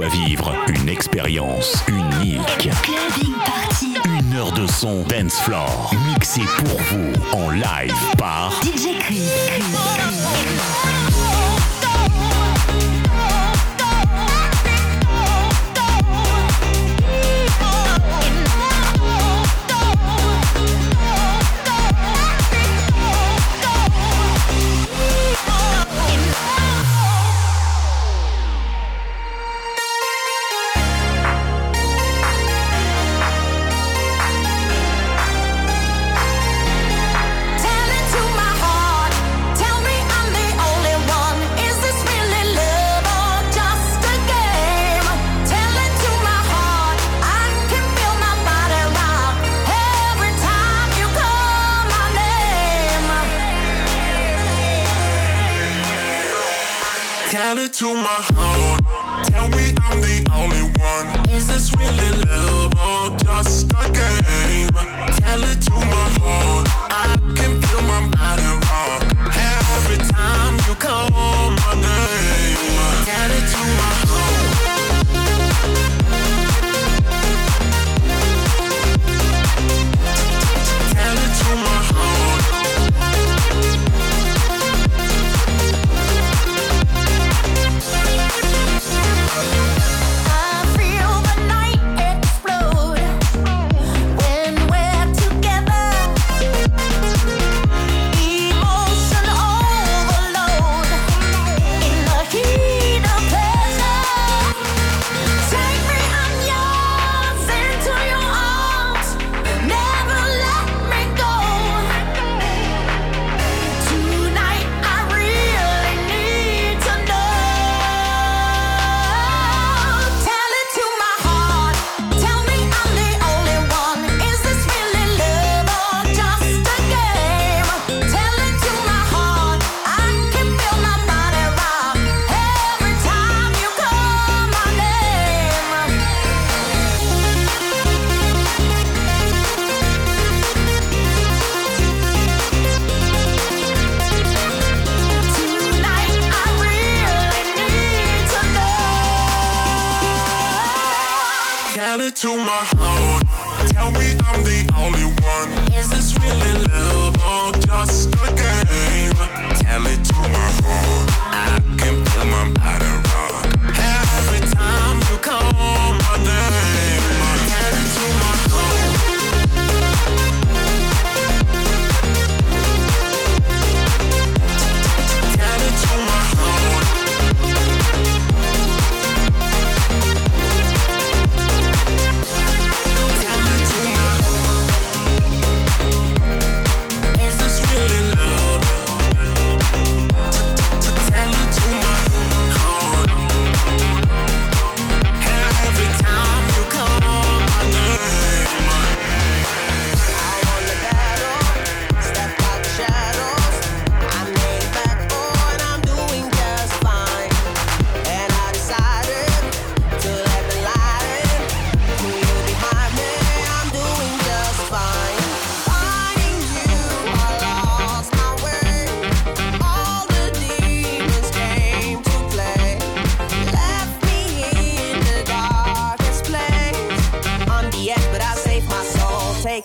à vivre une expérience unique. Une heure de son dance floor mixé pour vous en live par DJ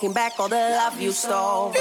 taking back all the love you stole.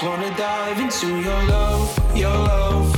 just wanna dive into your love, your love.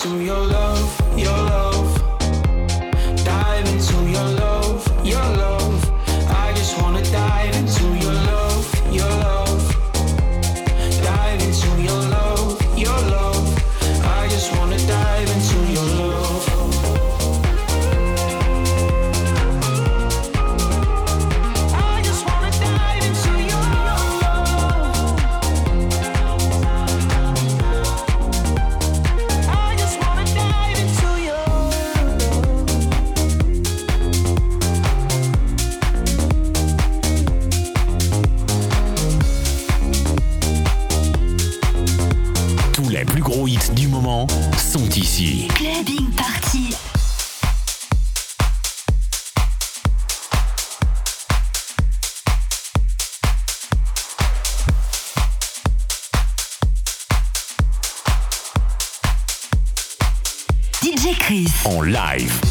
To your love. live.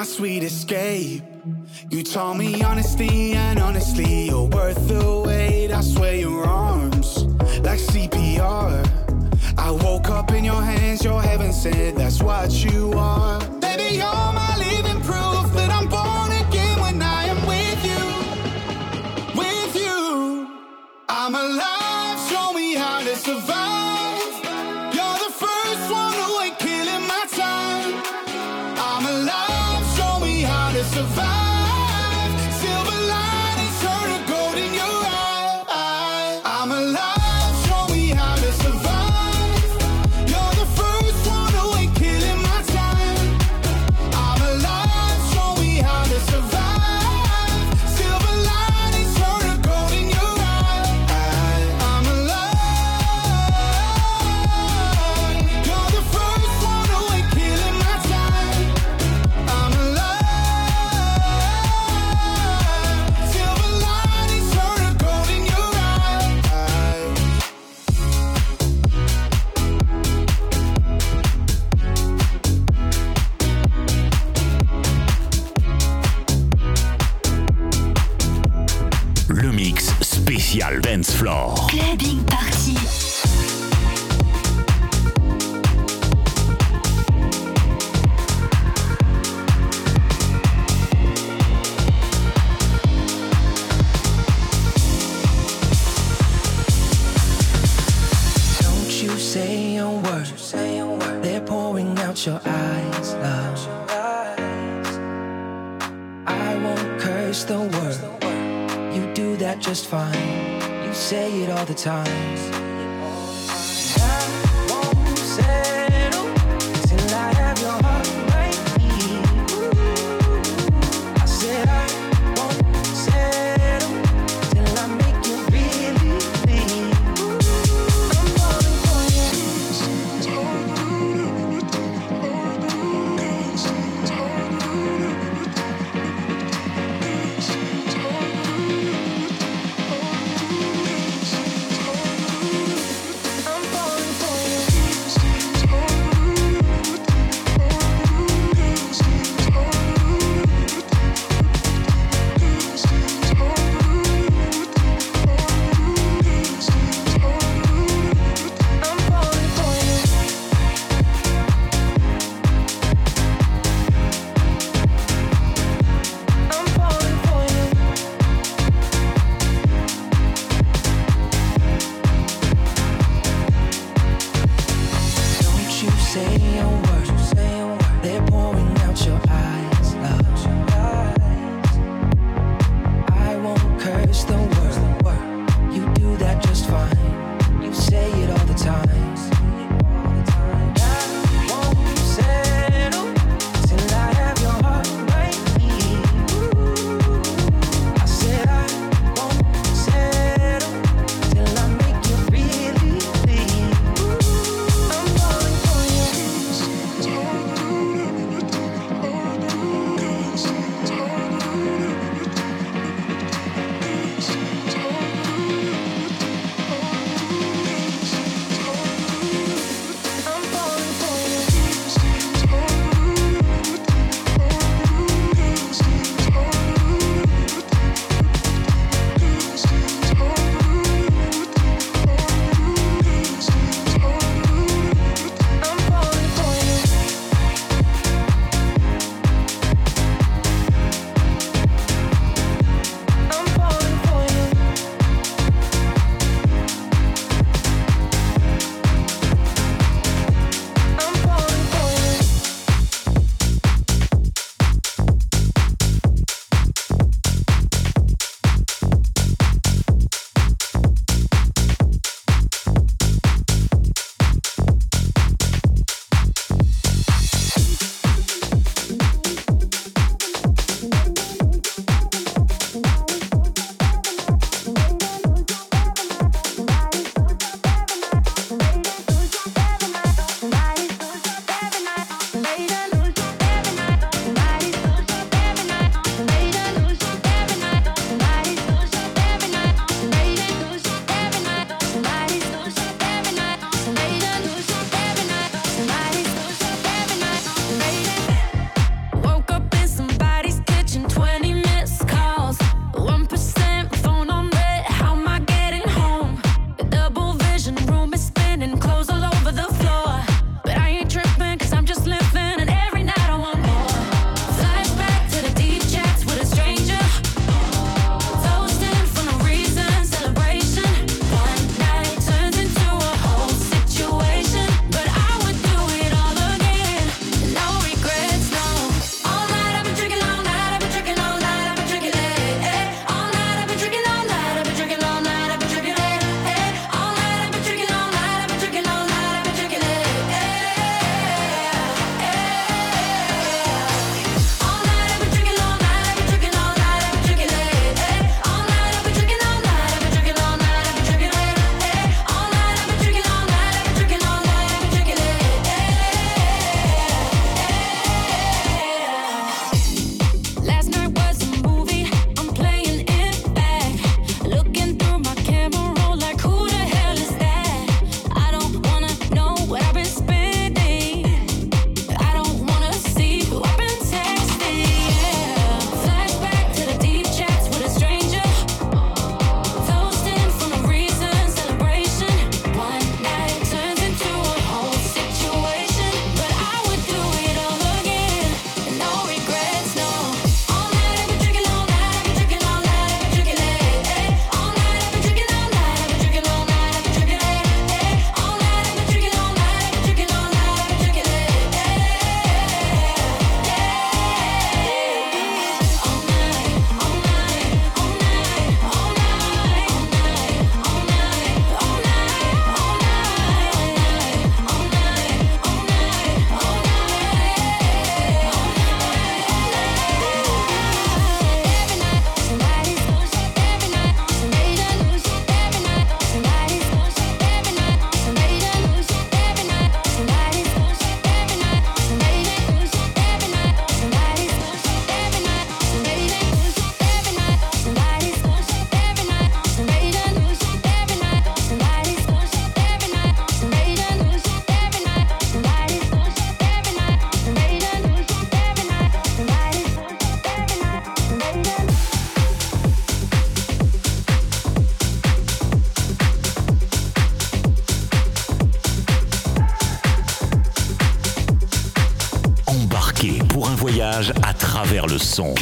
my sweet escape. You told me honesty, and honestly, you're worth the wait. I swear your arms, like CPR. I woke up in your hands, your heaven said that's what you are. Baby, you're my living proof that I'm born again when I am with you. With you, I'm alive, show me how to survive. Dance Floor. Clubbing Party. Don't you say a word. They're pouring out your eyes, love. I won't curse the word. You do that just fine. Say it all the time. I won't say. À travers le son.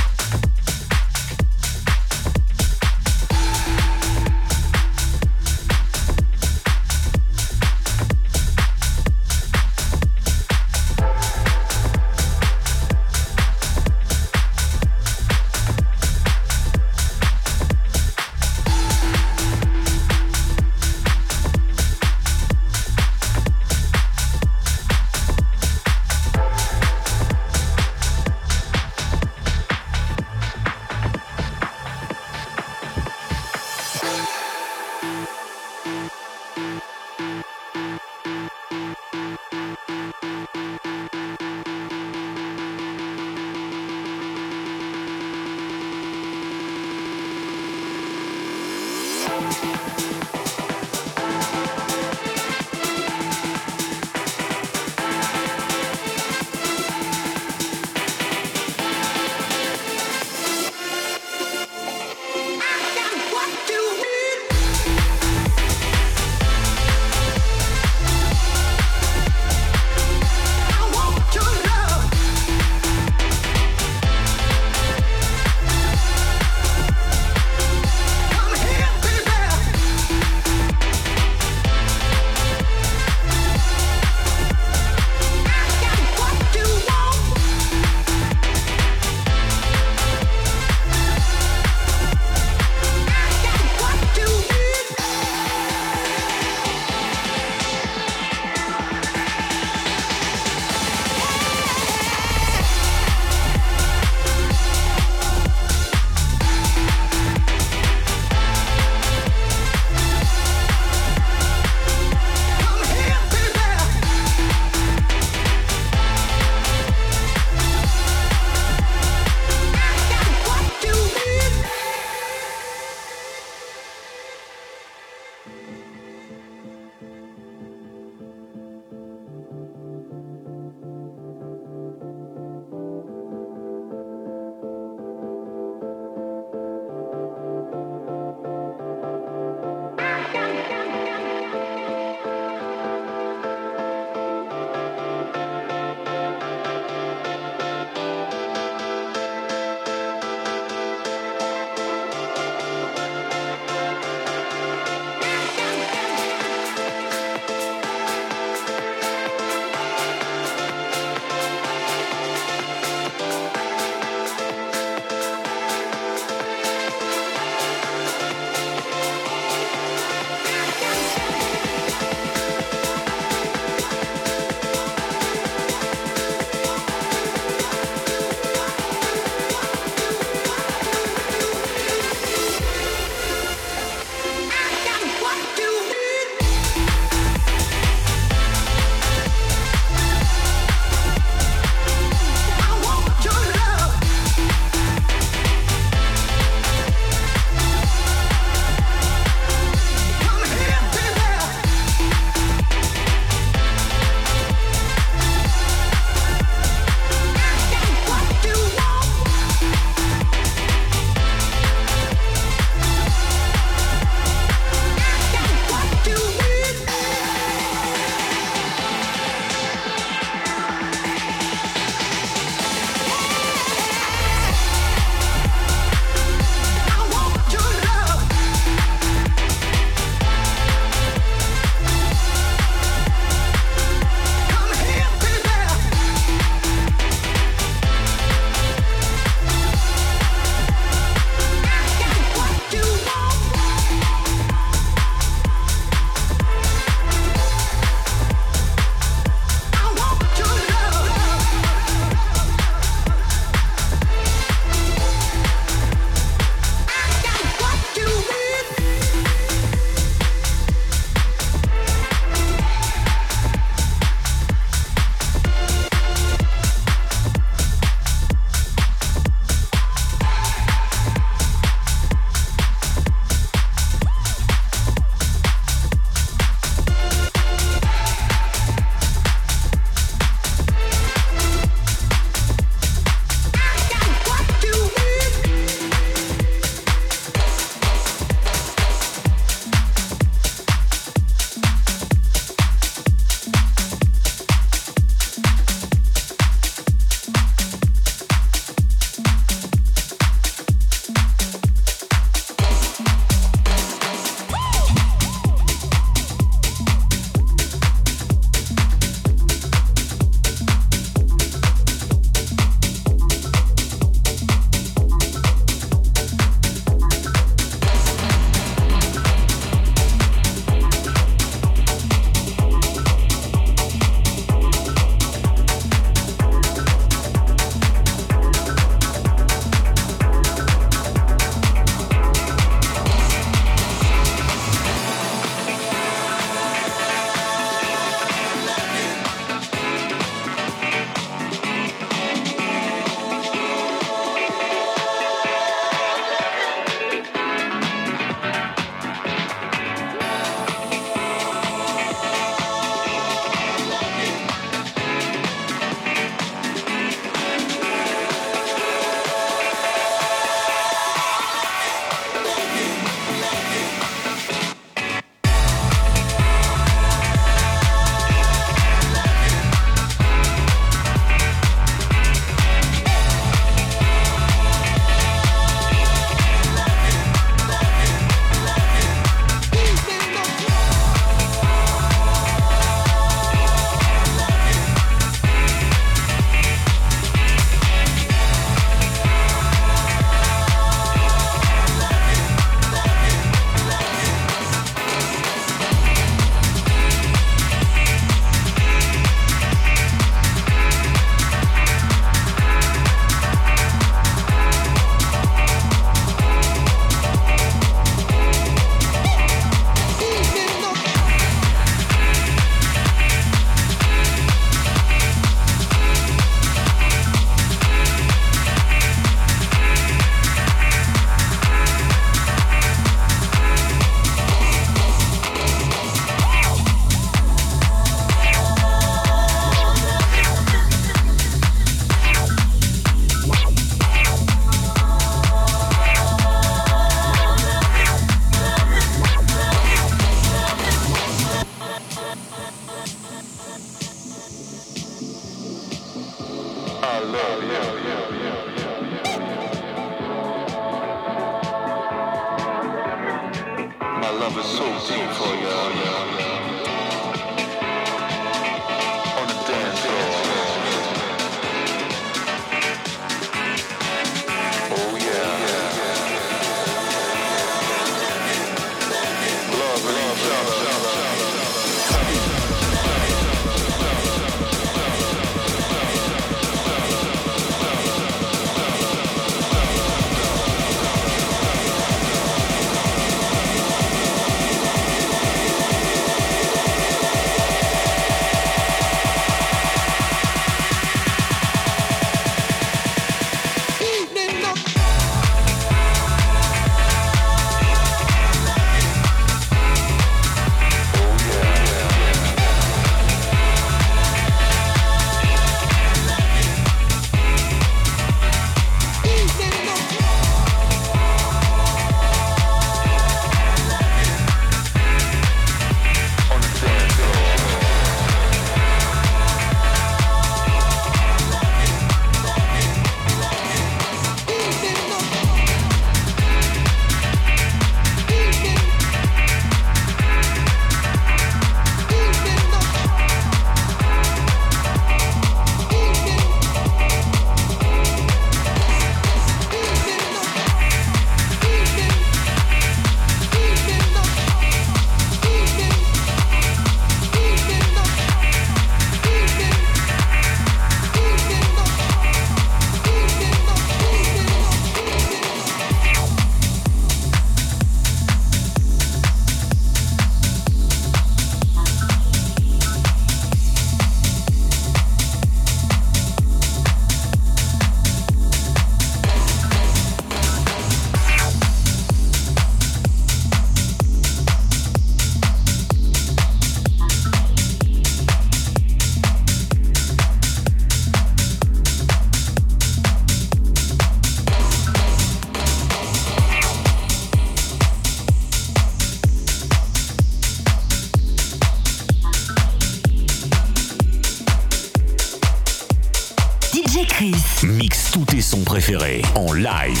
En live.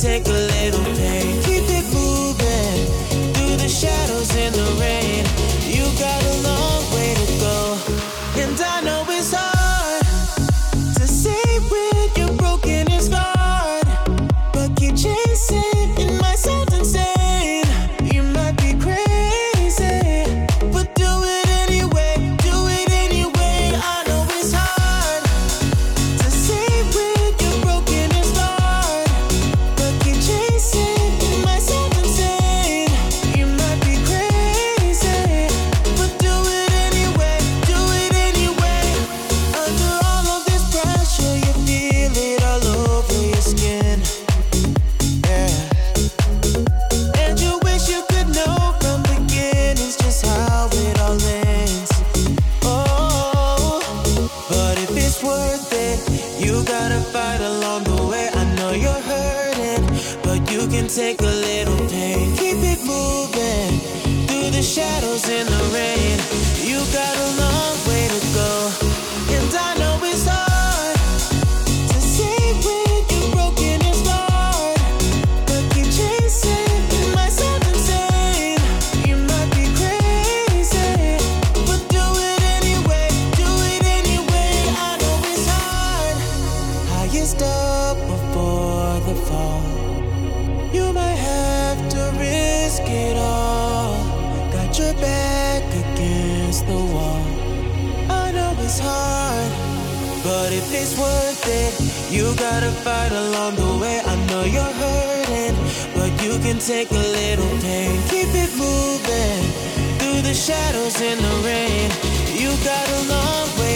Take a can take a little pain. Keep it moving through the shadows in the rain. You got a long way.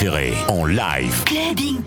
en live.